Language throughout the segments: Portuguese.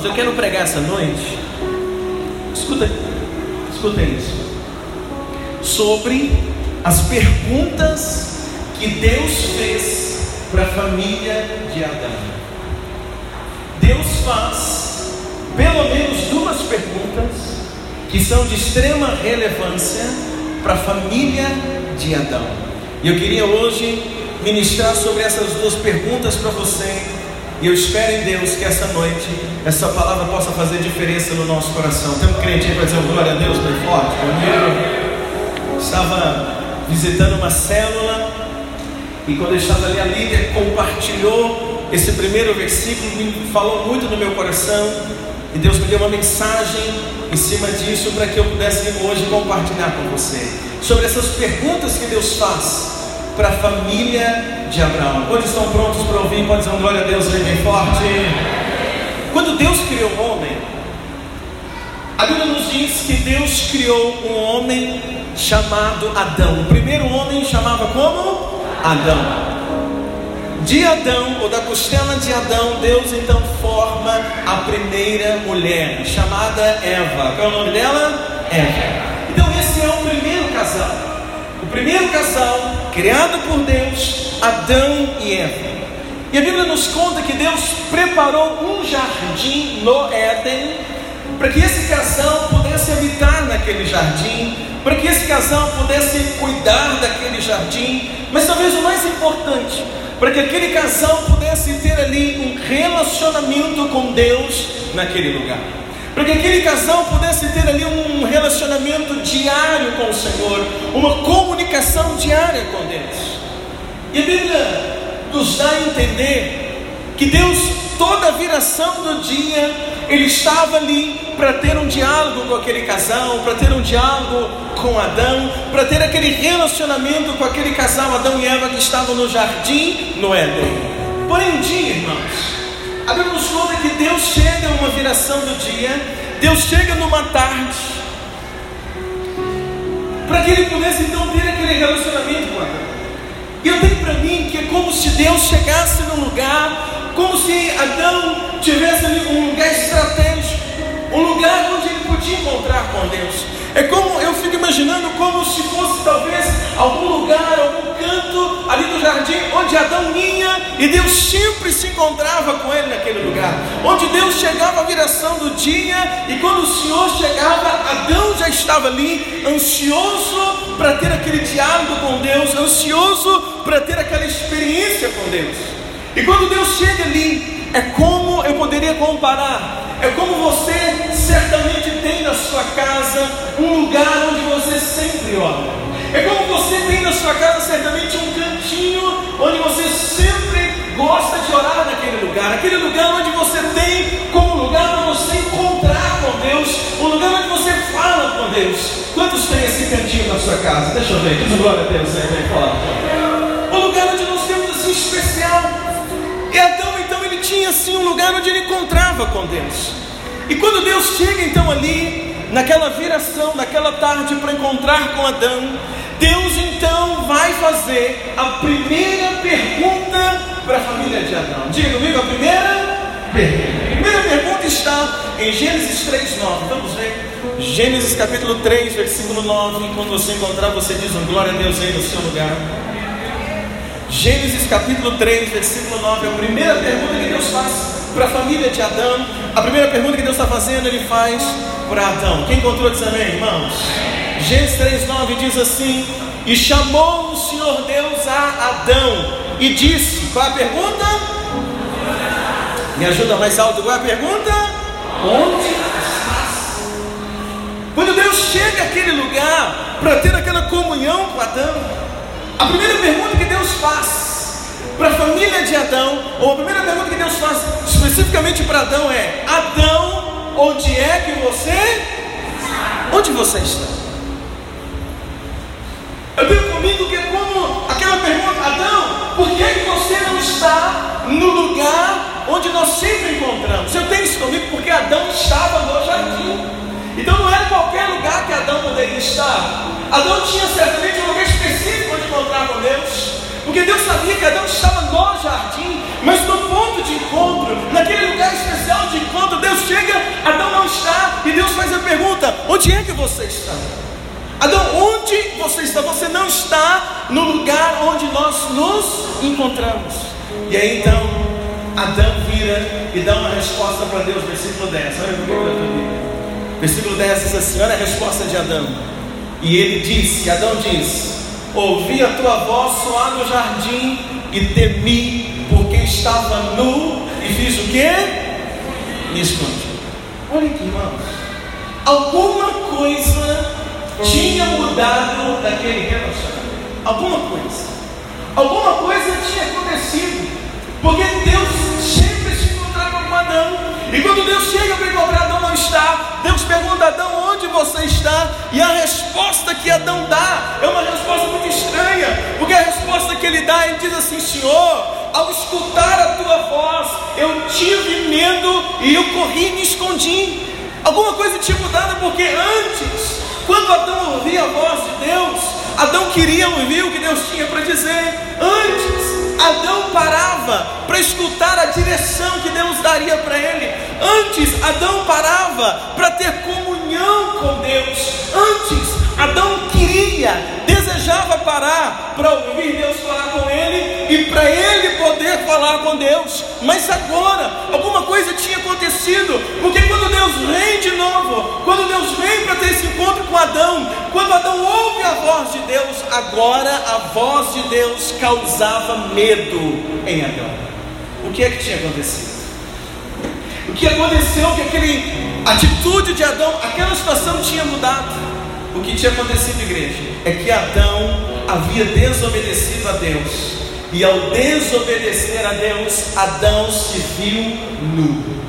Irmãos, eu quero pregar essa noite. Escuta, escuta isso. Sobre as perguntas que Deus fez para a família de Adão. Deus faz pelo menos duas perguntas que são de extrema relevância para a família de Adão. E eu queria hoje ministrar sobre essas duas perguntas para você. E eu espero em Deus que essa noite essa palavra possa fazer diferença no nosso coração. Tem um crente aí para dizer glória a Deus bem forte. Eu estava visitando uma célula e quando eu estava ali, a líder compartilhou esse primeiro versículo, me falou muito no meu coração. E Deus me deu uma mensagem em cima disso para que eu pudesse hoje compartilhar com você sobre essas perguntas que Deus faz para a família de Abraão. Quando estão prontos para ouvir, pode dizer um glória a Deus bem forte. Quando Deus criou o homem, a Bíblia nos diz que Deus criou um homem chamado Adão. O primeiro homem chamava como? Adão. De Adão, ou da costela de Adão, Deus então forma a primeira mulher, chamada Eva. Qual é o nome dela? Eva. Então, esse é o primeiro casal. Primeiro casal criado por Deus, Adão e Eva. E a Bíblia nos conta que Deus preparou um jardim no Éden para que esse casal pudesse habitar naquele jardim, para que esse casal pudesse cuidar daquele jardim, mas talvez o mais importante, para que aquele casal pudesse ter ali um relacionamento com Deus naquele lugar. Para que aquele casal pudesse ter ali um relacionamento diário com o Senhor, uma comunicação diária com Deus. E a Bíblia nos dá a entender que Deus, toda a viração do dia, Ele estava ali para ter um diálogo com aquele casal, para ter um diálogo com Adão, para ter aquele relacionamento com aquele casal, Adão e Eva, que estavam no jardim no Éden. Porém, um dia, irmãos, a Bíblia nos conta que Deus chega uma viração do dia, Deus chega numa tarde, para que ele pudesse então ter aquele relacionamento com Adão. E eu tenho para mim que é como se Deus chegasse num lugar, como se Adão tivesse ali um lugar estratégico, um lugar onde ele podia encontrar com Deus. É como eu fico imaginando como se fosse talvez algum lugar, algum canto ali do jardim onde Adão ia e Deus sempre se encontrava com ele naquele lugar. Onde Deus chegava à viração do dia e quando o Senhor chegava, Adão já estava ali, ansioso para ter aquele diálogo com Deus, ansioso para ter aquela experiência com Deus. E quando Deus chega ali, é como eu poderia comparar é como você certamente tem na sua casa um lugar onde você sempre ora. É como você tem na sua casa certamente um cantinho onde você sempre gosta de orar naquele lugar. Aquele lugar onde você tem como lugar para você encontrar com Deus, um lugar onde você fala com Deus. Quantos tem esse cantinho na sua casa? Deixa eu ver, diz glória a Deus aí, vem forte. Um lugar onde nós temos assim especial. Ele tinha assim um lugar onde ele encontrava com Deus. E quando Deus chega então ali, naquela viração, naquela tarde para encontrar com Adão, Deus então vai fazer a primeira pergunta para a família de Adão. Diga comigo a primeira pergunta. A primeira pergunta está em Gênesis 3:9. Vamos ver. Gênesis capítulo 3, versículo 9. Quando você encontrar, você diz um glória a Deus aí no seu lugar. Gênesis capítulo 3, versículo 9, é a primeira pergunta que Deus faz para a família de Adão. A primeira pergunta que Deus está fazendo, Ele faz para Adão. Quem encontrou diz amém, irmãos? Gênesis 3, 9 diz assim: E chamou o Senhor Deus a Adão e disse: Qual é a pergunta? Me ajuda mais alto, qual é a pergunta? Onde estás? Quando Deus chega àquele lugar para ter aquela comunhão com Adão, a primeira pergunta que Deus faz para a família de Adão, ou a primeira pergunta que Deus faz especificamente para Adão é: Adão, onde é que você? Onde você está? Eu tenho comigo que é como aquela pergunta: Adão, por que, é que você não está no lugar onde nós sempre encontramos? Eu tenho isso comigo porque Adão estava no jardim. Porque Deus sabia que Adão estava no jardim, mas no ponto de encontro, naquele lugar especial de encontro, Deus chega, Adão não está, e Deus faz a pergunta: onde é que você está? Adão, onde você está? Você não está no lugar onde nós nos encontramos. E aí então, Adão vira e dá uma resposta para Deus, versículo 10. Olha. Versículo 10 diz assim: Olha a resposta de Adão. E ele disse, Adão diz, Ouvi a tua voz soar no jardim e temi, porque estava nu e fiz o que? Me escondi. Olha aqui, irmãos. Alguma coisa tinha mudado daquele relacionamento. Alguma coisa. Alguma coisa tinha acontecido. Porque Deus com Adão. E quando Deus chega para encontrar Adão não está, Deus pergunta a Adão onde você está. E a resposta que Adão dá é uma resposta muito estranha. Porque a resposta que ele dá, ele diz assim: Senhor, ao escutar a tua voz, eu tive medo e eu corri e me escondi. Alguma coisa tinha mudado porque antes quando Adão ouvia a voz de Deus, Adão queria ouvir o que Deus tinha para dizer. Antes, Adão parava para escutar a direção que Deus daria para ele. Antes, Adão parava para ter comunhão com Deus. Antes, Adão queria, desejava parar para ouvir Deus falar com ele e para ele poder falar com Deus. Mas agora, alguma coisa tinha acontecido, porque quando Deus vem de novo, quando Deus vem para ter esse encontro com Adão, quando Adão ouve a voz de Deus, agora a voz de Deus causava medo em Adão. O que é que tinha acontecido? O que aconteceu que aquele atitude de Adão, aquela situação tinha mudado. O que tinha acontecido, igreja, é que Adão havia desobedecido a Deus. E ao desobedecer a Deus, Adão se viu nu.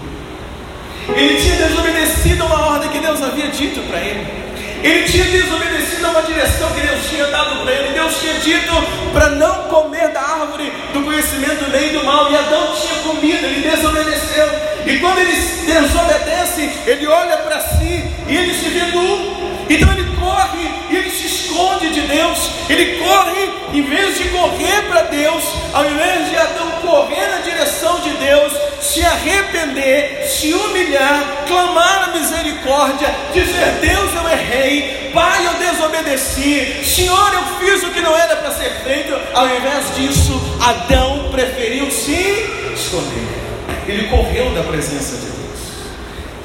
Ele tinha desobedecido a uma ordem que Deus havia dito para ele. Ele tinha desobedecido a uma direção que Deus tinha dado para ele. Deus tinha dito para não comer da árvore do conhecimento do bem e do mal. E Adão tinha comido, ele desobedeceu. E quando ele desobedece, ele olha para si e ele se vê nu. Então ele corre e ele se esconde de Deus. Ele corre, em vez de correr para Deus, ao invés de Adão correr na direção de Deus, se arrepender, se humilhar, clamar a misericórdia, dizer: Deus, eu errei, Pai, eu desobedeci, Senhor, eu fiz o que não era para ser feito. Ao invés disso, Adão preferiu se esconder. Ele correu da presença de Deus.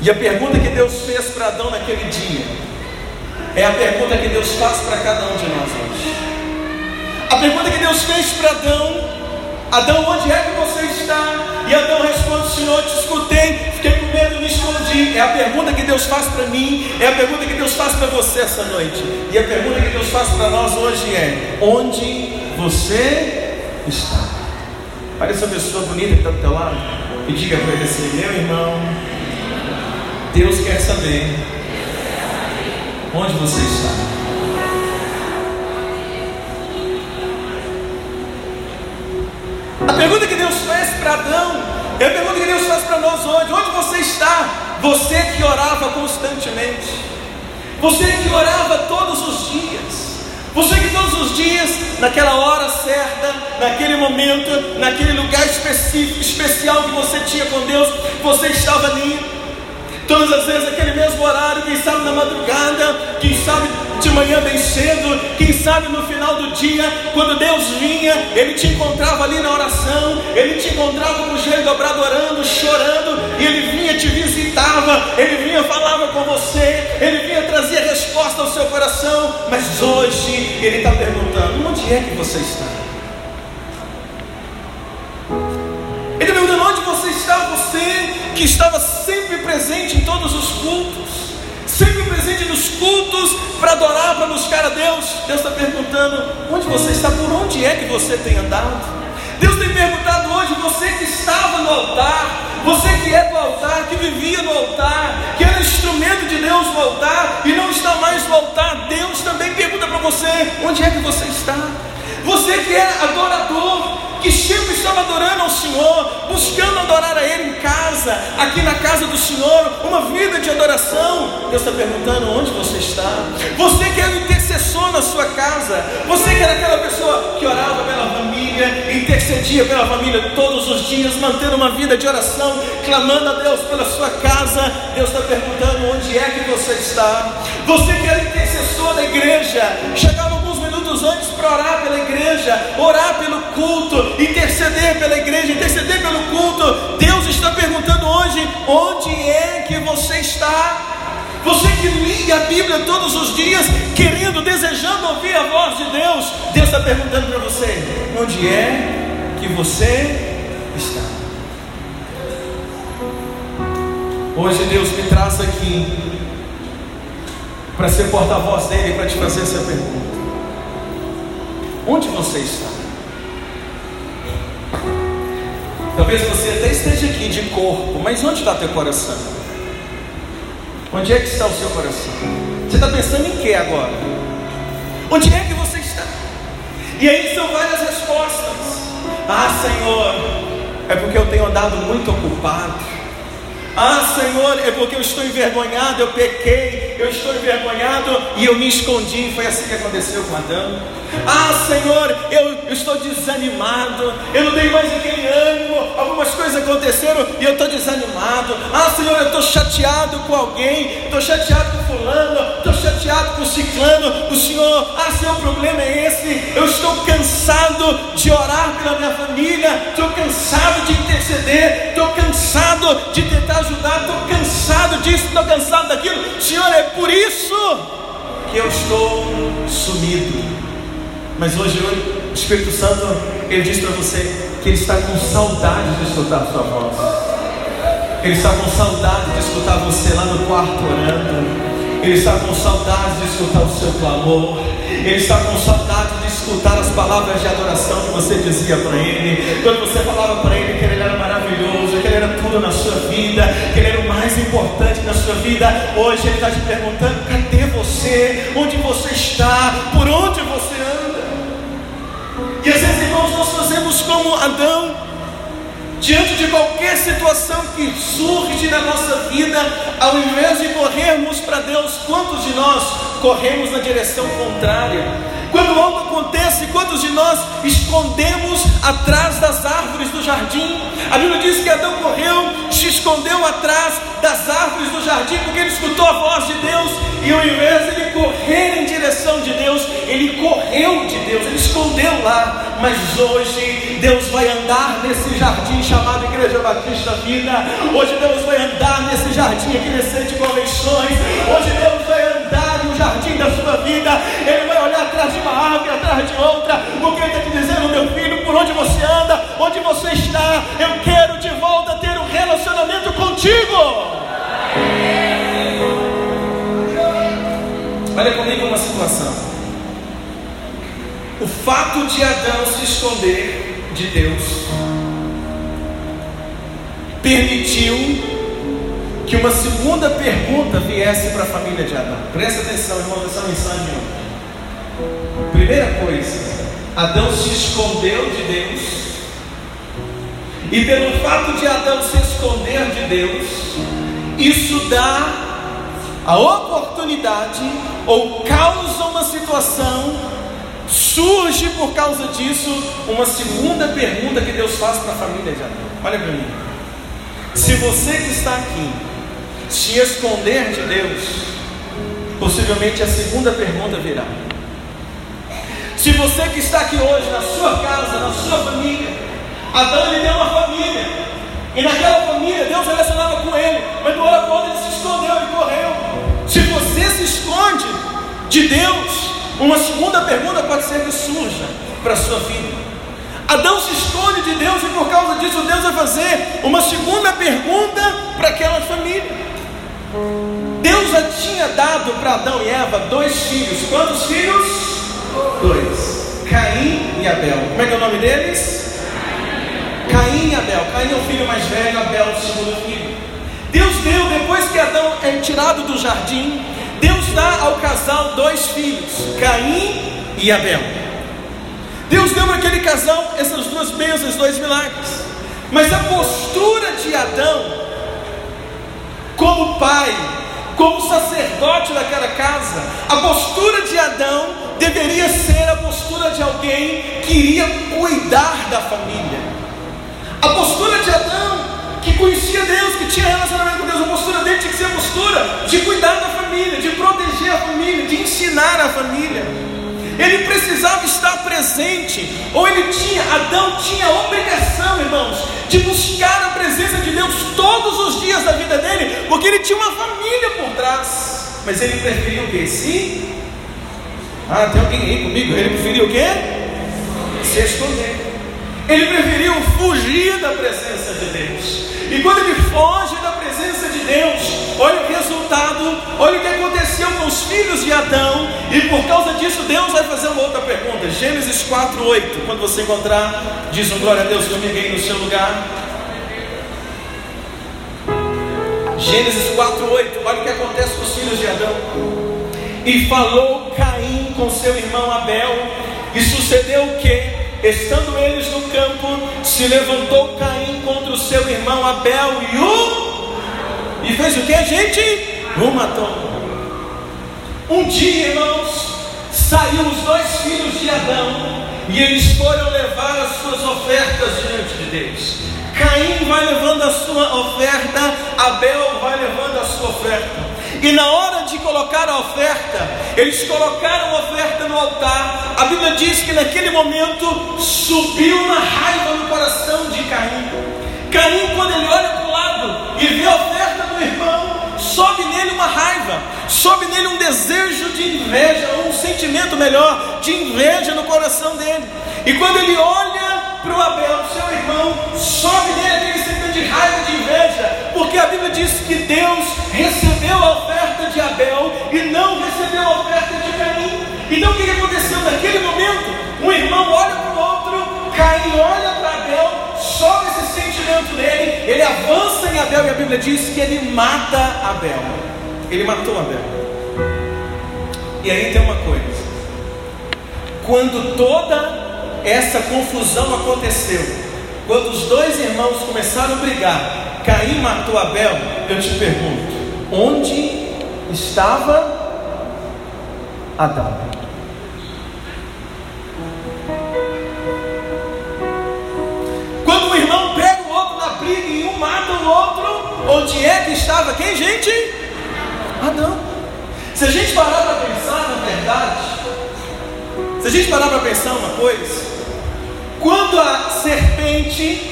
E a pergunta que Deus fez para Adão naquele dia é a pergunta que Deus faz para cada um de nós hoje. A pergunta que Deus fez para Adão: Adão, onde é que você está? E Adão responde: Senhor, te escutei, fiquei com medo, me escondi. É a pergunta que Deus faz para mim, é a pergunta que Deus faz para você essa noite. E a pergunta que Deus faz para nós hoje é: Onde você está? Olha essa pessoa bonita que está do teu lado e diga para ele assim: Meu irmão, Deus quer saber Onde você está? A pergunta que Deus fez para Adão é a pergunta que Deus faz para nós hoje: onde você está? Você que orava constantemente, você que orava todos os dias, você que todos os dias, naquela hora certa, naquele momento, naquele lugar específico, especial que você tinha com Deus, você estava ali. Todas as vezes, aquele mesmo horário, quem sabe na madrugada, quem sabe de manhã bem cedo, quem sabe no final do dia, quando Deus vinha, Ele te encontrava ali na oração, Ele te encontrava com o joelho dobrado orando, chorando, e Ele vinha, te visitava, Ele vinha, falava com você, Ele vinha, trazia resposta ao seu coração, mas hoje Ele está perguntando: onde é que você está? Que estava sempre presente em todos os cultos, sempre presente nos cultos para adorar, para buscar a Deus. Deus está perguntando: onde você está? Por onde é que você tem andado? Deus tem perguntado hoje: você que estava no altar, você que é do altar, que vivia no altar, que era instrumento de Deus no altar e não está mais no altar, Deus também pergunta para você: onde é que você está? Você que é adorador, que sempre estava adorando ao Senhor, buscando adorar a Ele em casa, aqui na casa do Senhor, uma vida de adoração. Deus está perguntando onde você está. Você que é o intercessor na sua casa, você que era aquela pessoa que orava pela família, intercedia pela família todos os dias, mantendo uma vida de oração, clamando a Deus pela sua casa. Deus está perguntando onde é que você está. Você que era intercessor da igreja, chegava minutos antes para orar pela igreja, orar pelo culto, interceder pela igreja, interceder pelo culto. Deus está perguntando hoje: onde é que você está? Você que lia a Bíblia todos os dias, querendo, desejando ouvir a voz de Deus, Deus está perguntando para você: onde é que você está? Hoje Deus me traz aqui para ser porta-voz dele para te fazer essa pergunta. Onde você está? Talvez você até esteja aqui de corpo, mas onde está teu coração? Onde é que está o seu coração? Você está pensando em que agora? Onde é que você está? E aí são várias respostas. Ah, Senhor, é porque eu tenho andado muito ocupado. Ah, Senhor, é porque eu estou envergonhado, eu pequei, eu estou envergonhado e eu me escondi. Foi assim que aconteceu com Adão. Ah, Senhor, eu, estou desanimado, eu não tenho mais aquele ânimo. Algumas coisas aconteceram e eu estou desanimado. Ah, Senhor, eu estou chateado com alguém, estou chateado com fulano, estou chateado com ciclano. O Senhor, ah, o problema é esse. Eu estou cansado de orar pela minha família, estou cansado de interceder, estou cansado de tentar ajudar, estou cansado disso, estou cansado daquilo. Senhor, é por isso que eu estou sumido. Mas hoje o Espírito Santo, ele diz para você que ele está com saudade de escutar a sua voz. Ele está com saudade de escutar você lá no quarto orando. Ele está com saudade de escutar o seu clamor. Ele está com saudade de escutar as palavras de adoração que você dizia para ele. Quando você falava para ele que ele era maravilhoso, que ele era tudo na sua vida, que ele era o mais importante na sua vida. Hoje ele está te perguntando: cadê você? Onde você está? Por onde você anda? E às vezes, irmãos, nós fazemos como Adão, diante de qualquer situação que surge na nossa vida, ao invés de corrermos para Deus, quantos de nós corremos na direção contrária? Quando algo acontece, quantos de nós escondemos atrás das árvores do jardim? A Bíblia diz que Adão correu, se escondeu atrás das árvores do jardim, porque ele escutou a voz de Deus, e ao invés de ele correr em direção de Deus, ele correu de Deus, ele escondeu lá. Mas hoje Deus vai andar nesse jardim chamado Igreja Batista Vida. Hoje Deus vai andar nesse jardim aqui nesse de convenções. Hoje Deus vai andar no jardim da sua vida. Ele vai olhar atrás de uma árvore, atrás de outra. Porque Ele está te dizendo, meu filho, por onde você anda, onde você está, eu quero de volta ter um relacionamento contigo. Olha comigo uma situação. O fato de Adão se esconder de Deus permitiu que uma segunda pergunta viesse para a família de Adão. Presta atenção, irmão, nessa mensagem. Primeira coisa, Adão se escondeu de Deus. E pelo fato de Adão se esconder de Deus, isso dá a oportunidade ou causa uma situação, surge por causa disso uma segunda pergunta que Deus faz para a família de Adão. Olha para mim. Se você que está aqui se esconder de Deus, possivelmente a segunda pergunta virá. Se você que está aqui hoje, na sua casa, na sua família, Adão ele deu uma família, e naquela família Deus relacionava com ele, mas do hora ele se escondeu e correu. Se você se esconde de Deus, uma segunda pergunta pode ser que surja para a sua vida. Adão se esconde de Deus e por causa disso Deus vai fazer uma segunda pergunta para aquela família. Deus já tinha dado para Adão e Eva dois filhos. Quantos filhos? Dois. Caim e Abel. Como é que é o nome deles? Caim e Abel. Caim é o filho mais velho, Abel é o segundo filho. Deus deu, depois que Adão é tirado do jardim, Deus dá ao casal dois filhos, Caim e Abel. Deus deu para aquele casal essas duas bênçãos, dois milagres. Mas a postura de Adão, como pai, como sacerdote daquela casa, a postura de Adão deveria ser a postura de alguém que iria cuidar da família. A postura de Adão, que conhecia Deus, que tinha relacionamento com Deus, a postura dele tinha que ser a postura de cuidar da família, de proteger a família, de ensinar a família. Ele precisava estar presente, ou ele tinha, Adão tinha a obrigação, irmãos, de buscar a presença de Deus todos os dias da vida dele, porque ele tinha uma família por trás. Mas ele preferiu o que? Sim. Ah, tem alguém aí comigo? Ele preferiu o quê? Se esconder. Ele preferiu fugir da presença de Deus. E quando ele foge da presença de Deus, olha o resultado, olha o que aconteceu com os filhos de Adão, e por causa disso Deus vai fazer uma outra pergunta. Gênesis 4:8. Quando você encontrar, diz um glória a Deus comigo aí no seu lugar. Gênesis 4:8. Olha o que acontece com os filhos de Adão. E falou Caim com seu irmão Abel, e sucedeu o que? Estando eles no campo, se levantou Caim contra o seu irmão Abel e o. E fez o que, gente? O matou. Um dia, irmãos, saiu os dois filhos de Adão e eles foram levar as suas ofertas diante de Deus. Caim vai levando a sua oferta, Abel vai levando a sua oferta. E na hora de colocar a oferta, eles colocaram a oferta no altar. A Bíblia diz que naquele momento subiu uma raiva no coração de Caim. Caim, quando ele olha para o lado e vê a oferta sobe nele uma raiva, sobe nele um desejo de inveja, ou um sentimento melhor, de inveja no coração dele. E quando ele olha para o Abel, seu irmão, sobe nele aquele sentimento de raiva, de inveja, porque a Bíblia diz que Deus recebeu a oferta de Abel e não recebeu a oferta de Caim. Então o que aconteceu naquele momento? Um irmão olha para o outro, Caim olha para Abel, sobe esse sentimento nele, ele avança em Abel e a Bíblia diz que ele mata Abel. Ele matou Abel. E aí tem uma coisa: quando toda essa confusão aconteceu. Quando os dois irmãos começaram a brigar, Caim matou Abel, eu te pergunto: onde estava Adão? Onde é que estava quem, gente? Adão. Se a gente parar para pensar, na verdade, se a gente parar para pensar uma coisa, quando a serpente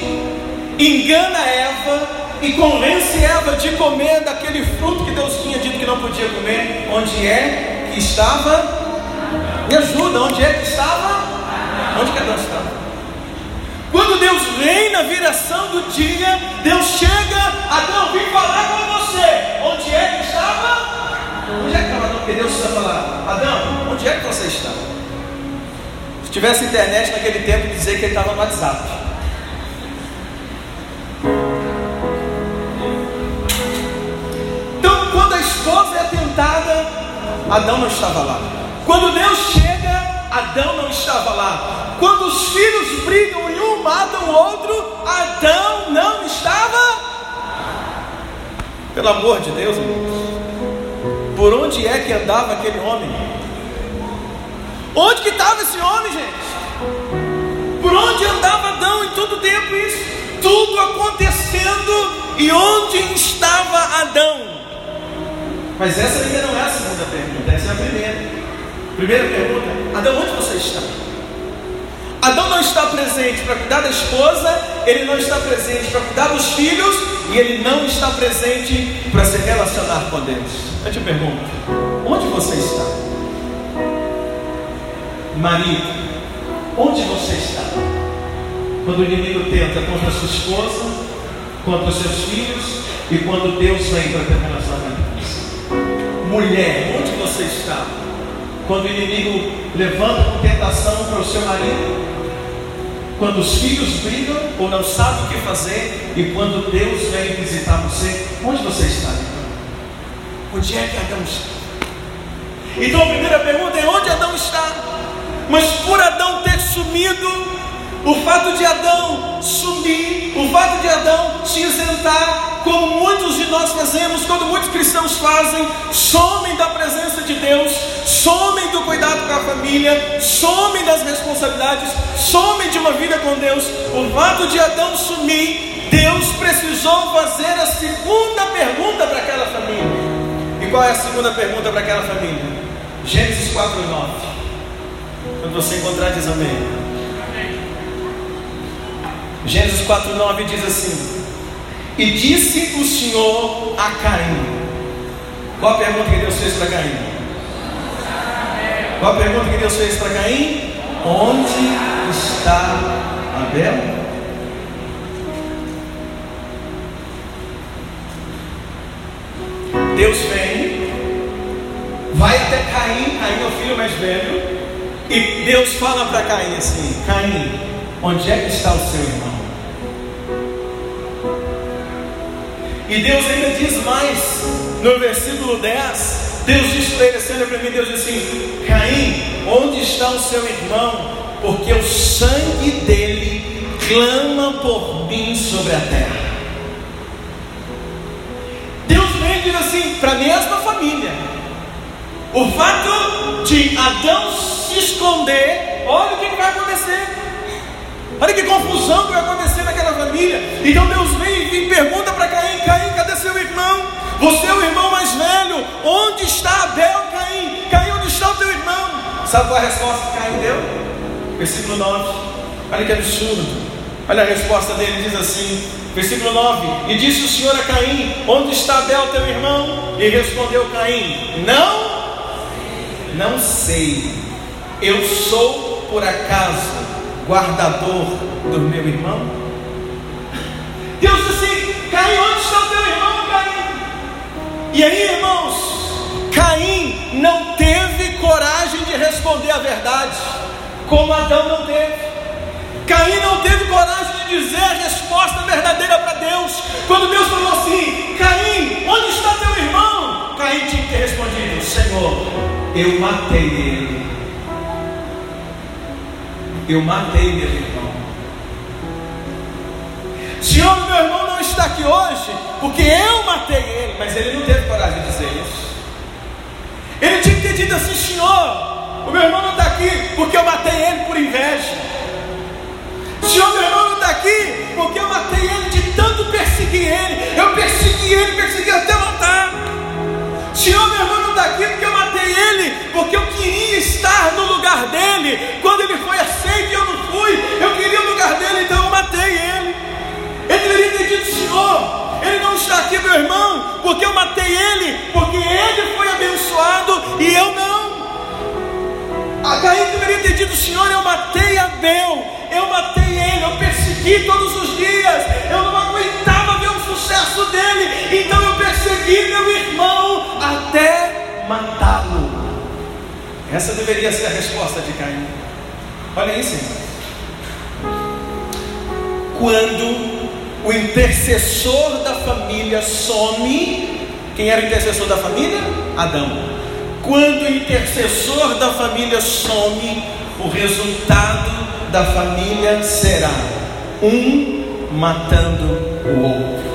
engana Eva e convence Eva de comer daquele fruto que Deus tinha dito que não podia comer, onde é que estava? Me ajuda, onde é que estava? Onde que Adão estava? Quando Deus vem na viração do dia, Deus chega, Adão, vim falar com você. Onde é que estava? Onde é que estava Adão? Porque Deus precisa falar, Adão, onde é que você está? tivesse internet naquele tempo, dizer que ele estava no WhatsApp. Então, quando a esposa é tentada, Adão não estava lá. Quando Deus chega, Adão não estava lá. Quando os filhos brigam e um mata o outro, Adão não estava. Pelo amor de Deus, irmãos. Por onde é que andava aquele homem? Onde que estava esse homem, gente? Por onde andava Adão em todo tempo isso? Tudo acontecendo e onde estava Adão? Mas essa ainda não é a segunda pergunta, essa é a primeira. Primeira pergunta: Adão, onde você está? Adão não está presente para cuidar da esposa, ele não está presente para cuidar dos filhos e ele não está presente para se relacionar com Deus. Eu te pergunto: onde você está? Marido, onde você está? Quando o inimigo tenta contra a sua esposa, contra os seus filhos e quando Deus vem para ter relacionamento com você. Mulher, onde você está? Quando o inimigo levanta com tentação para o seu marido, quando os filhos brigam ou não sabem o que fazer, e quando Deus vem visitar você, onde você está? Então? Onde é que Adão está? Então a primeira pergunta é: onde Adão está? Mas por Adão ter sumido, o fato de Adão sumir, o fato de Adão se isentar, como muitos de nós fazemos, quando muitos cristãos fazem, somem da presença de Deus, somem do cuidado com a família, somem das responsabilidades, somem de uma vida com Deus. O fato de Adão sumir, Deus precisou fazer a segunda pergunta para aquela família. E qual é a segunda pergunta para aquela família? Gênesis 4, 9. Quando você encontrar, diz amém. Gênesis 4, 9 diz assim: E disse o Senhor a Caim. Qual a pergunta que Deus fez para Caim? Qual a pergunta que Deus fez para Caim? Onde está Abel? Deus vem, vai até Caim, Caim é o filho mais velho, e Deus fala para Caim assim: Caim, onde é que está o seu irmão? E Deus ainda diz mais, no versículo 10, Deus diz para ele para mim, Deus diz assim: Caim, onde está o seu irmão? Porque o sangue dele clama por mim sobre a terra. Deus vem e diz assim para a mesma família: o fato de Adão se esconder, olha o que vai acontecer. Olha que confusão que vai acontecer naquela família. Então Deus vem e pergunta para Caim: Caim, irmão? Você é o irmão mais velho. Onde está Abel, Caim? Caim, onde está o teu irmão? Sabe qual é a resposta que Caim deu? Versículo 9. Olha que absurdo. Olha a resposta dele: diz assim, versículo 9: E disse o Senhor a Caim: Onde está Abel, teu irmão? E respondeu Caim: Não, não sei. Eu sou por acaso guardador do meu irmão? Deus disse assim: Caim, onde está o teu irmão, Caim? E aí, irmãos, Caim não teve coragem de responder a verdade, como Adão não teve. Caim não teve coragem de dizer a resposta verdadeira para Deus. Quando Deus falou assim: Caim, onde está teu irmão? Caim tinha que ter respondido: Senhor, eu matei ele. Eu matei meu irmão. Senhor, meu irmão não está aqui hoje porque eu matei ele, mas ele não teve coragem de dizer isso. Ele tinha que ter dito assim: Senhor, o meu irmão não está aqui porque eu matei ele por inveja. Senhor, meu irmão não está aqui porque eu matei ele de tanto perseguir ele. Eu persegui ele, persegui até matar. Senhor, meu irmão não está aqui porque eu matei ele, porque eu queria estar no lugar dele. Quando ele foi aceito e eu não fui, eu queria o lugar dele, então eu matei deveria ter dito, Senhor, ele não está aqui, meu irmão, porque eu matei ele, porque ele foi abençoado e eu não. A Caim deveria ter dito, Senhor, eu matei Abel, eu matei ele, eu persegui todos os dias, eu não aguentava ver o sucesso dele, então eu persegui meu irmão até matá-lo. Essa deveria ser a resposta de Caim. Olha isso, Quando o intercessor da família some, quem era o intercessor da família? Adão. Quando o intercessor da família some, o resultado da família será um matando o outro.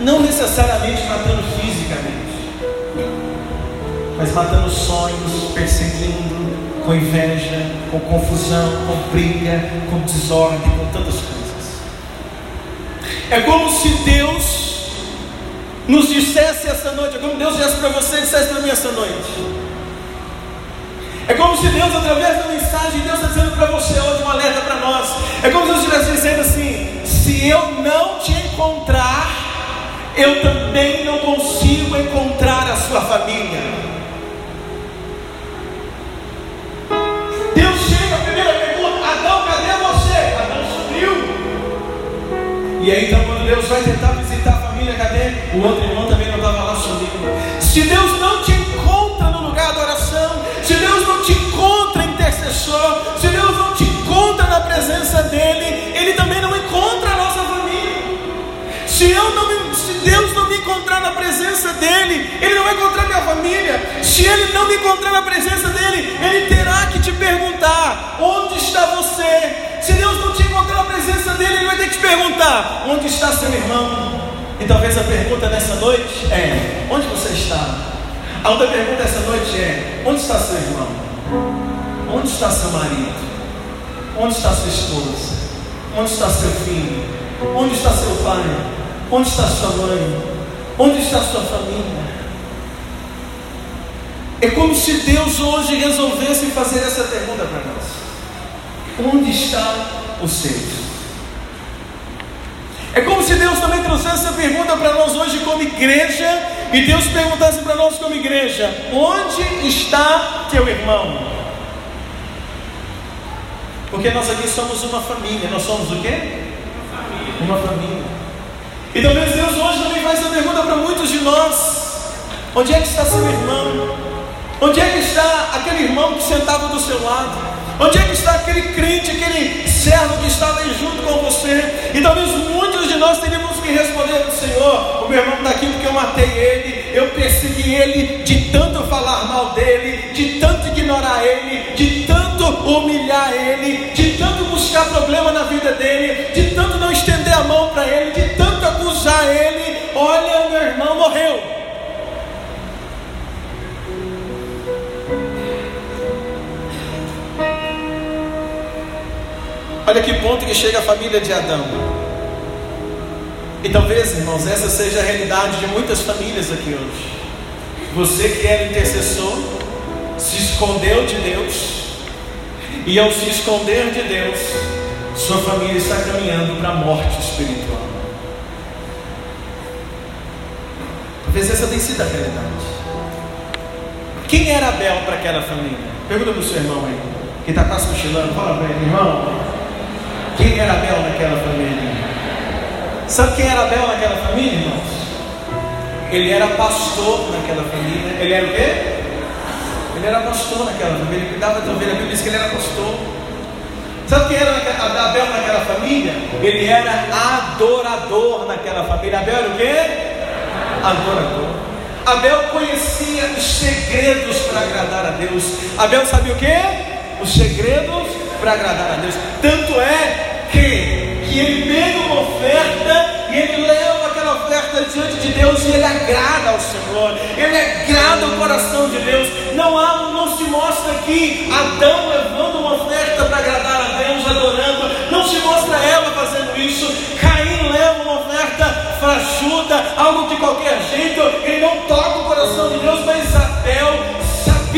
Não necessariamente matando fisicamente, mas matando sonhos, perseguindo, com inveja, com confusão, com briga, com desordem, com tantas coisas. É como se Deus nos dissesse essa noite, é como Deus dissesse para você e dissesse para mim essa noite. É como se Deus, através da mensagem, Deus está dizendo para você hoje um alerta para nós. É como se Deus estivesse dizendo assim: se eu não te encontrar, eu também não consigo encontrar a sua família. E aí então, quando Deus vai tentar visitar a família, cadê? O outro irmão também não estava lá sumindo. Se Deus não te encontra no lugar da oração, se Deus não te encontra intercessor, se Deus não te encontra na presença dEle, Ele também não encontra a nossa família. Se, eu não se Deus não me encontra encontrar na presença dele, ele não vai encontrar minha família. Se ele não me encontrar na presença dele, ele terá que te perguntar: onde está você? Se Deus não te presença dele, ele vai ter que te perguntar: onde está seu irmão? E talvez a pergunta nessa noite é: onde você está? A outra pergunta essa noite é: onde está seu irmão? Onde está seu marido? Onde está sua esposa? Onde está seu filho? Onde está seu pai? Onde está sua mãe? Onde está sua família? É como se Deus hoje resolvesse fazer essa pergunta para nós: Onde está o seu? É como se Deus também trouxesse essa pergunta para nós hoje como igreja, e Deus perguntasse para nós como igreja: onde está teu irmão? Porque nós aqui somos uma família, nós somos o quê? Uma família. E talvez Deus hoje também faz essa pergunta para muitos de nós: onde é que está seu irmão? Onde é que está aquele irmão que sentava do seu lado? Onde é que está aquele crente, aquele servo que estava aí junto com você? E talvez muitos nós teríamos que responder ao Senhor: o meu irmão está aqui porque eu matei ele, eu persegui ele de tanto falar mal dele, de tanto ignorar ele, de tanto humilhar ele, de tanto buscar problema na vida dele, de tanto não estender a mão para ele, de tanto acusar ele. Olha, meu irmão morreu. Olha que ponto que chega a família de Adão. E talvez, irmãos, essa seja a realidade de muitas famílias aqui hoje. Você que era intercessor, se escondeu de Deus, e ao se esconder de Deus, sua família está caminhando para a morte espiritual. Talvez essa tenha sido a realidade. Quem era Abel para aquela família? Pergunta para o seu irmão aí, que está quase cochilando, fala para ele, irmão, quem era Abel naquela família? Sabe quem era Abel naquela família, irmãos? Ele era pastor naquela família. Ele era o quê? Ele era pastor naquela família. Ele cuidava da ovelha. A Bíblia diz que ele era pastor. Sabe quem era Abel naquela família? Ele era adorador naquela família. Abel era o quê? Adorador. Abel conhecia os segredos para agradar a Deus. Abel sabia o quê? Os segredos para agradar a Deus. Tanto é que, que ele pega uma oferta e ele leva aquela oferta diante de Deus e ele agrada ao Senhor, ele agrada o coração de Deus. Não há, não se mostra aqui Adão levando uma oferta para agradar a Deus, adorando, não se mostra Eva fazendo isso. Caim leva uma oferta frajuda, algo de qualquer jeito, ele não toca o coração de Deus, mas Abel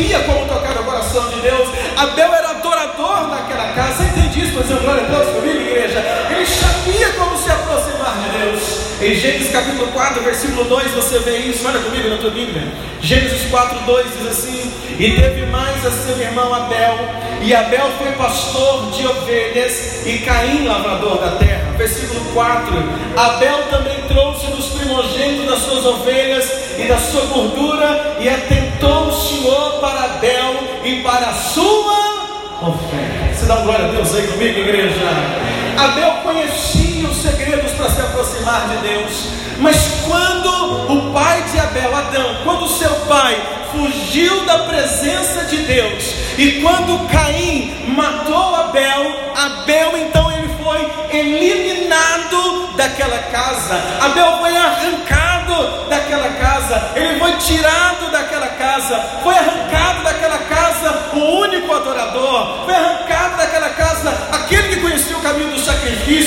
sabia como tocar o coração de Deus. Abel era adorador naquela casa. Você entende isso? Fazendo glória a Deus comigo, igreja? Ele sabia como se aproximar de Deus. Em Gênesis capítulo 4, versículo 2, você vê isso. Olha comigo na tua Bíblia. Gênesis 4, 2 diz assim: E teve mais a seu irmão Abel, e Abel foi pastor de ovelhas, e Caim lavrador da terra. Versículo 4: Abel também trouxe dos primogênitos das suas ovelhas e da sua gordura, e atentou o Senhor para Abel e para a sua oferta. Você dá glória a Deus aí comigo, igreja? Abel conhecia os segredos para se aproximar de Deus, mas quando o pai de Abel, Adão, quando seu pai fugiu da presença de Deus, e quando Caim matou Abel, Abel então ele foi eliminado daquela casa, Abel foi arrancado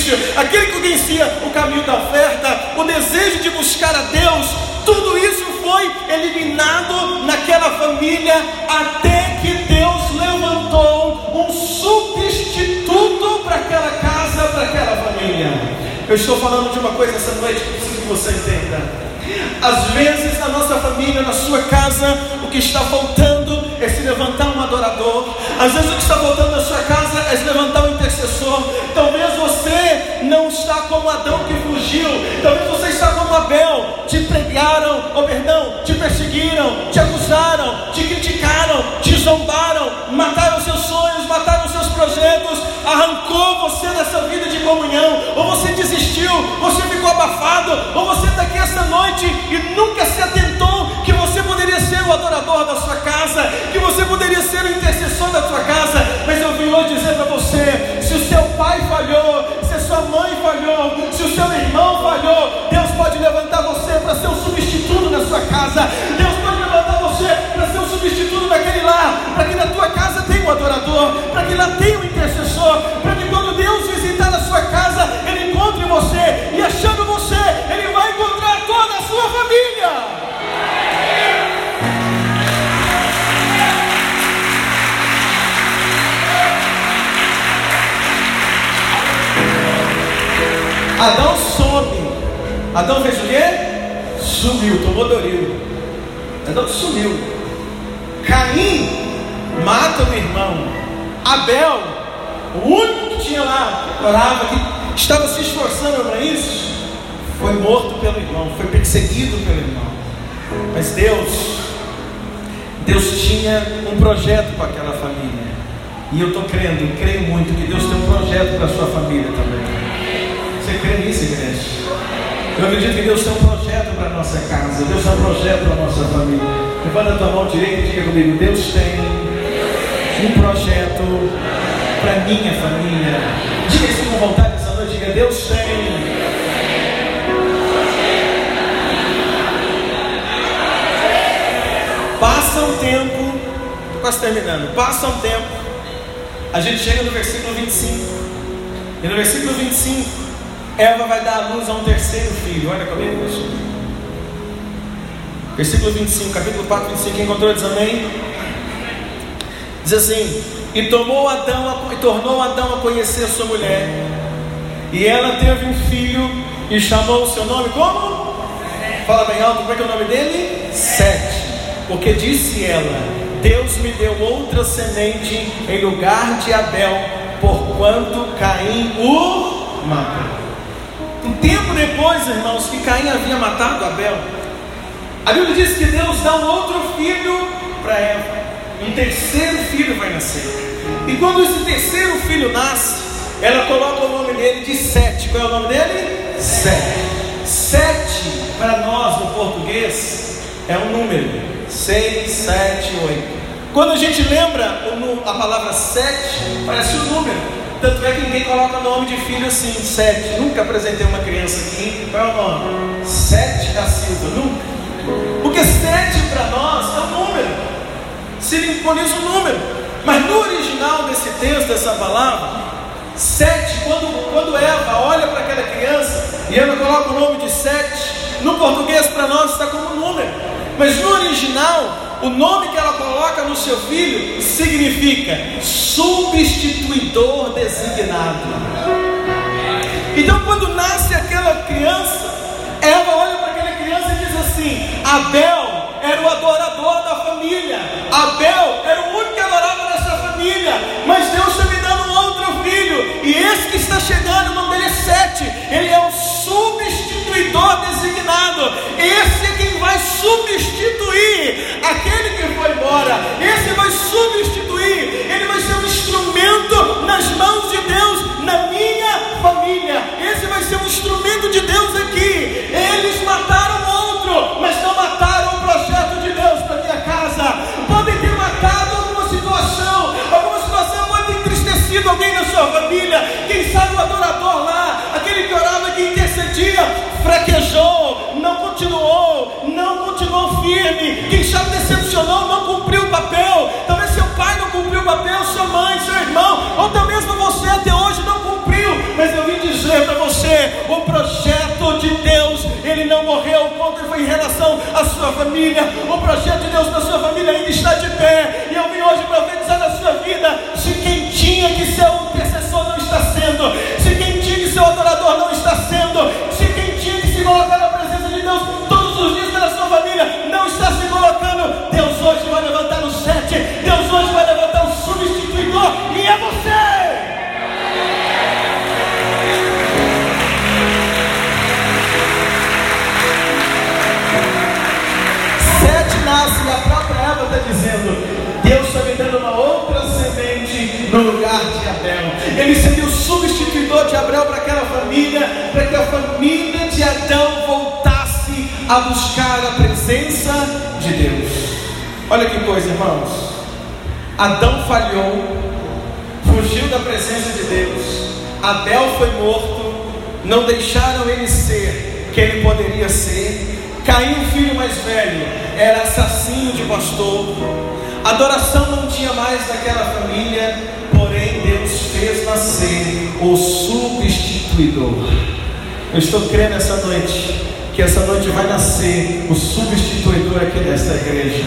sacrifício, aquele que conhecia o caminho da oferta, o desejo de buscar a Deus, tudo isso foi eliminado naquela família até que Deus levantou um substituto para aquela casa, para aquela família. Eu estou falando de uma coisa essa noite que preciso que você entenda. Às vezes na nossa família, na sua casa, o que está faltando é se levantar um adorador. Às vezes o que está faltando na sua casa é se levantar um intercessor. Talvez está como Adão que fugiu. Talvez você está como Abel. Te pregaram, oh perdão, te perseguiram, te acusaram, te criticaram, te zombaram, mataram seus sonhos, mataram seus projetos, arrancou você dessa vida de comunhão. Ou você desistiu, você ficou abafado, ou você está aqui esta noite e nunca se atentou que você poderia ser o adorador da sua casa, que você poderia ser o intercessor da sua casa. Mas eu vim hoje dizer para você: se o seu pai falhou, se sua mãe falhou, se o seu irmão falhou, Deus pode levantar você para ser o substituto na sua casa. Deus pode levantar você para ser o substituto daquele lá, para que na tua casa tenha um adorador, para que lá tenha um intercessor, para Adão fez o quê? Sumiu, tomou Doril. Adão sumiu. Caim mata o irmão. Abel, o único que tinha lá, orava, que estava se esforçando para isso, foi morto pelo irmão, foi perseguido pelo irmão. Mas Deus, Deus tinha um projeto para aquela família. E eu estou crendo, creio muito que Deus tem um projeto para a sua família também. Você crê nisso, igreja? Eu acredito que Deus tem um projeto para a nossa casa, Deus tem um projeto para a nossa família. Levanta a tua mão direita e diga comigo: Deus tem um projeto para minha família. Diga isso com vontade essa noite, diga: Deus tem. Passa um tempo, estou quase terminando. Passa um tempo, a gente chega no versículo 25. E no versículo 25, Eva vai dar a luz a um terceiro filho. Olha comigo, pessoal. Versículo 25, capítulo 4, 25. Quem encontrou diz amém? Diz assim: E tomou Adão e tornou Adão a conhecer sua mulher. E ela teve um filho e chamou o seu nome como? Fala bem alto, como é que é o nome dele? Sete. Porque disse ela: Deus me deu outra semente em lugar de Abel, porquanto Caim o matou. Um tempo depois, irmãos, que Caim havia matado Abel, a Bíblia diz que Deus dá um outro filho para Eva. Um terceiro filho vai nascer. E quando esse terceiro filho nasce, ela coloca o nome dele de Sete. Qual é o nome dele? Sete. Sete, para nós no português, é um número. Seis, sete, oito. Quando a gente lembra a palavra sete, parece um número. Tanto é que ninguém coloca nome de filho assim, Sete. Nunca apresentei uma criança aqui. Qual é o nome? Sete da Silva, nunca. Porque sete para nós é um número. Simboliza um número. Mas no original desse texto, dessa palavra, sete, quando, quando Eva olha para aquela criança e ela coloca o nome de sete, no português para nós está como número. Mas no original, o nome que ela coloca no seu filho significa substituidor designado. Então, quando nasce aquela criança, Eva olha para aquela criança e diz assim: Abel era o adorador da família, Abel era o único que adorava nessa família, mas Deus está me dando outro filho, e esse que está chegando, o nome dele é Sete, ele é o substituidor designado, esse é quem vai substituir aquele que foi embora, esse vai substituir, ele vai ser um instrumento nas mãos de Deus, na minha família, esse vai ser um instrumento de Deus aqui. Eles mataram outro, mas não mataram o projeto de Deus para minha casa. Podem ter matado alguma situação, alguma entristecido alguém na sua família, quem sabe o adorador lá, aquele que orava, que intercedia, fraquejou, não continuou, não continuou firme, quem sabe decepcionou, não cumpriu o papel. Talvez seu pai não cumpriu o papel, sua mãe, seu irmão, ou até mesmo você até hoje não cumpriu. Mas eu vim dizer para você: o projeto de Deus, ele não morreu, quando foi em relação à sua família. O projeto de Deus na sua família ainda está de pé. E eu vim hoje profetizar na sua vida: se quem tinha que ser o intercessor não está sendo, se quem tinha que ser o adorador não está sendo, se colocar na presença de Deus todos os dias pela sua família, não está se colocando. Deus hoje vai levantar o sete, Deus hoje vai Ele seria o substituidor de Abel para aquela família, para que a família de Adão voltasse a buscar a presença de Deus. Olha que coisa, irmãos. Adão falhou, fugiu da presença de Deus. Abel foi morto, não deixaram ele ser quem ele poderia ser. Caim, filho mais velho, era assassino de pastor. Adoração não tinha mais naquela família, porém Deus fez nascer o substituidor. Eu estou crendo essa noite que essa noite vai nascer o substituidor aqui nesta igreja.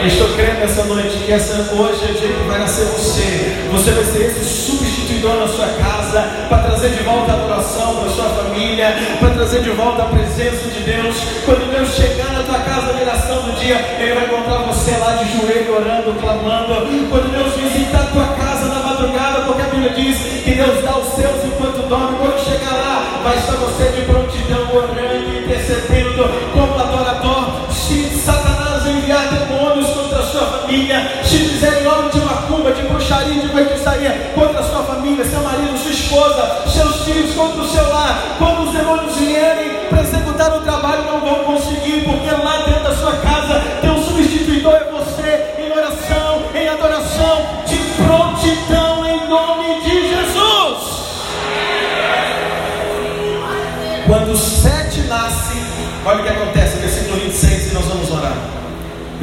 Eu estou crendo essa noite que essa hoje é o dia que vai nascer você. Você vai ser esse substituidor na sua casa para trazer de volta a adoração para sua família, para trazer de volta a presença de Deus. Quando Deus chegar na tua casa na oração do dia, Ele vai encontrar você lá de joelho orando, clamando. Quando Deus visitar a tua casa na madrugada, Bíblia diz que Deus dá os seus enquanto dorme. Quando chegar lá, vai estar você de prontidão orando intercedendo como adorador. Se Satanás enviar demônios contra a sua família, se fizerem obra de macumba, de bruxaria, de feitiçaria contra a sua família, seu marido, sua esposa, seus filhos, contra o seu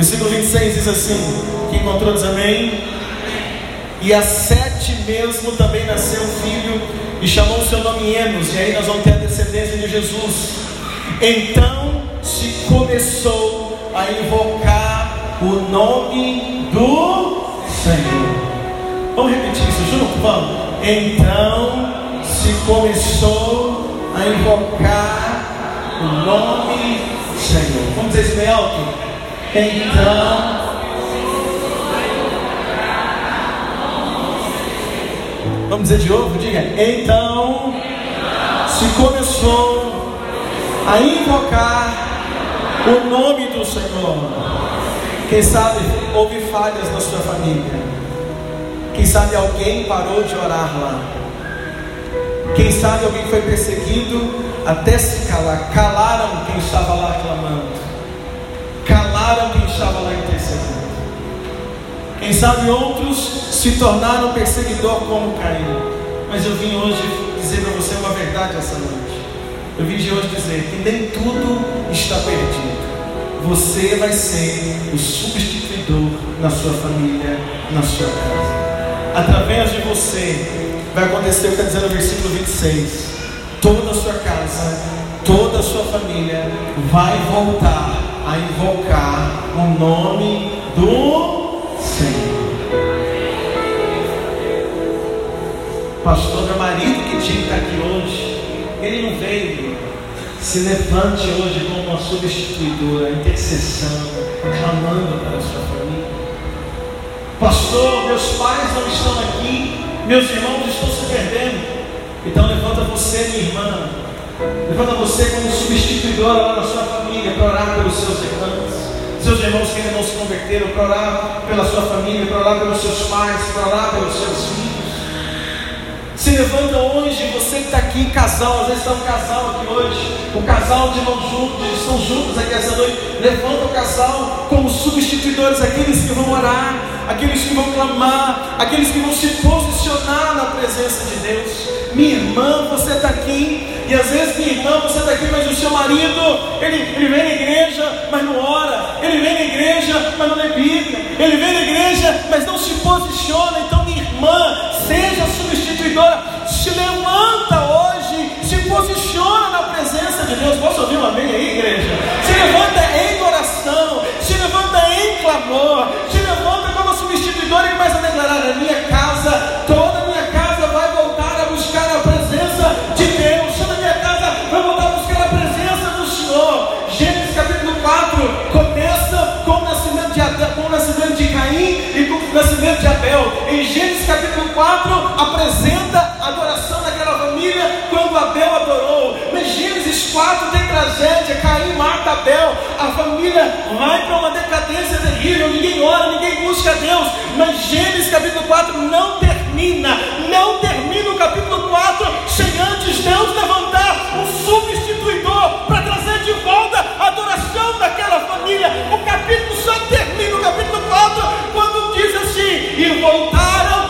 Versículo 26 diz assim: Quem encontrou diz amém. E a Sete mesmo também nasceu um filho, e chamou o seu nome Enos, e aí nós vamos ter a descendência de Jesus. Então se começou a invocar o nome do Senhor. Vamos repetir isso junto? Vamos. Então se começou a invocar o nome do Senhor. Vamos dizer isso bem alto? Então. Vamos dizer de novo? Diga. Então se começou a invocar o nome do Senhor. Quem sabe houve falhas na sua família. Quem sabe alguém parou de orar lá. Quem sabe alguém foi perseguido até se calar. Calaram quem estava lá clamando. Calaram quem estava lá intercedendo. Quem sabe outros se tornaram perseguidor como Caim. Mas eu vim hoje dizer para você uma verdade essa noite. Eu vim de hoje dizer que nem tudo está perdido. Você vai ser o substituidor na sua família, na sua casa. Através de você, vai acontecer o que está dizendo no versículo 26. Toda a sua casa, toda a sua família vai voltar a invocar o nome do Senhor. Pastor, meu marido que tinha que estar aqui hoje, ele não veio. Se levante hoje como uma substituidora, intercessão, clamando para sua família. Pastor, meus pais não estão aqui, meus irmãos estão se perdendo. Então levanta você, minha irmã. Levanta você como substituidora lá na sua família para orar pelos seus irmãos. Seus irmãos que ainda não se converteram, para orar pela sua família, para orar pelos seus pais, para orar pelos seus filhos. Se levanta hoje, você que está aqui, casal, às vezes está um casal aqui hoje, o casal de irmãos juntos, estão juntos aqui essa noite. Levanta o casal como substituidores, aqueles que vão orar, aqueles que vão clamar, aqueles que vão se posicionar na presença de Deus. Minha irmã, você está aqui, e às vezes minha irmã, você está aqui, mas o seu marido, ele, ele vem na igreja, mas não ora, ele vem na igreja, mas não lê Bíblia, ele vem na igreja, mas não se posiciona. Então, minha irmã, seja substituidora, se levanta hoje, se posiciona na presença de Deus. Posso ouvir um amém aí, igreja? Se levanta em oração, se levanta em clamor, se substituidora e começa a declarar: na minha casa, toda a minha casa vai voltar a buscar a presença de Deus, toda a minha casa vai voltar a buscar a presença do Senhor. Gênesis capítulo 4 começa com o nascimento de, com o nascimento de Caim e com o nascimento de Abel. Em Gênesis capítulo 4 apresenta Quatro de tragédia, Caim mata Abel, a família vai para uma decadência terrível, ninguém ora, ninguém busca Deus, mas Gênesis capítulo 4 não termina, não termina o capítulo 4 sem antes Deus levantar um substituidor para trazer de volta a adoração daquela família. O capítulo só termina, o capítulo 4, quando diz assim: e voltaram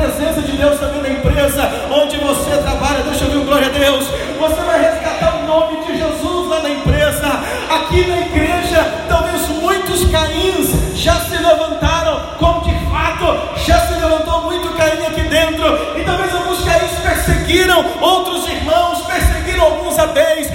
presença de Deus também na empresa, onde você trabalha, deixa eu um glória a Deus, você vai resgatar o nome de Jesus lá na empresa, aqui na igreja, talvez muitos Caíns já se levantaram, como de fato já se levantou muito Caim aqui dentro, e talvez alguns Caíns perseguiram outros irmãos, perseguiram alguns Abéis,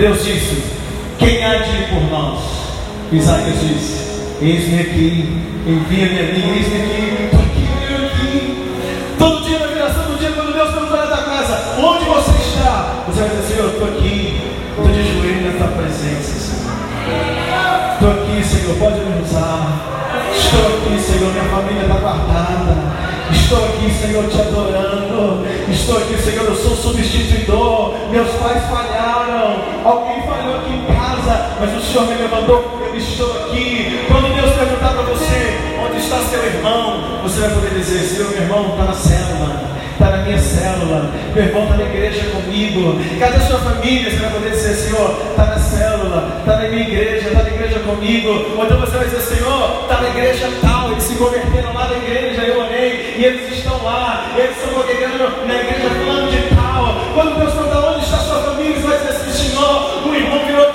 Deus disse, quem há de ir por nós? Isaías disse, eis-me aqui, envia-me a mim, eis-me aqui, estou aqui, eu aqui. Todo dia na viração do dia, quando Deus perguntar da casa, onde você está? Você vai dizer, eu estou aqui, estou de joelho na tua presença, Senhor. Estou aqui, Senhor, pode me usar. Estou aqui, Senhor, minha família está guardada. Estou aqui, Senhor, te adorando. Estou aqui, Senhor, eu sou substituidor. Meus pais falharam. Alguém falhou aqui em casa, mas o Senhor me levantou. Eu estou aqui. Quando Deus perguntar para você onde está seu irmão, você vai poder dizer: Senhor, meu irmão está na célula está na minha célula, meu irmão está na igreja comigo, cadê a sua família? Você vai poder dizer, Senhor, está na célula, célula, está na minha igreja, está na igreja comigo. Ou então você vai dizer, Senhor, está na igreja tal, eles se converteram lá na igreja, eu orei, e eles estão lá, eles estão congregando na igreja falando de tal. Quando Deus pergunta tá onde está sua família, você vai dizer assim, Senhor, o irmão virou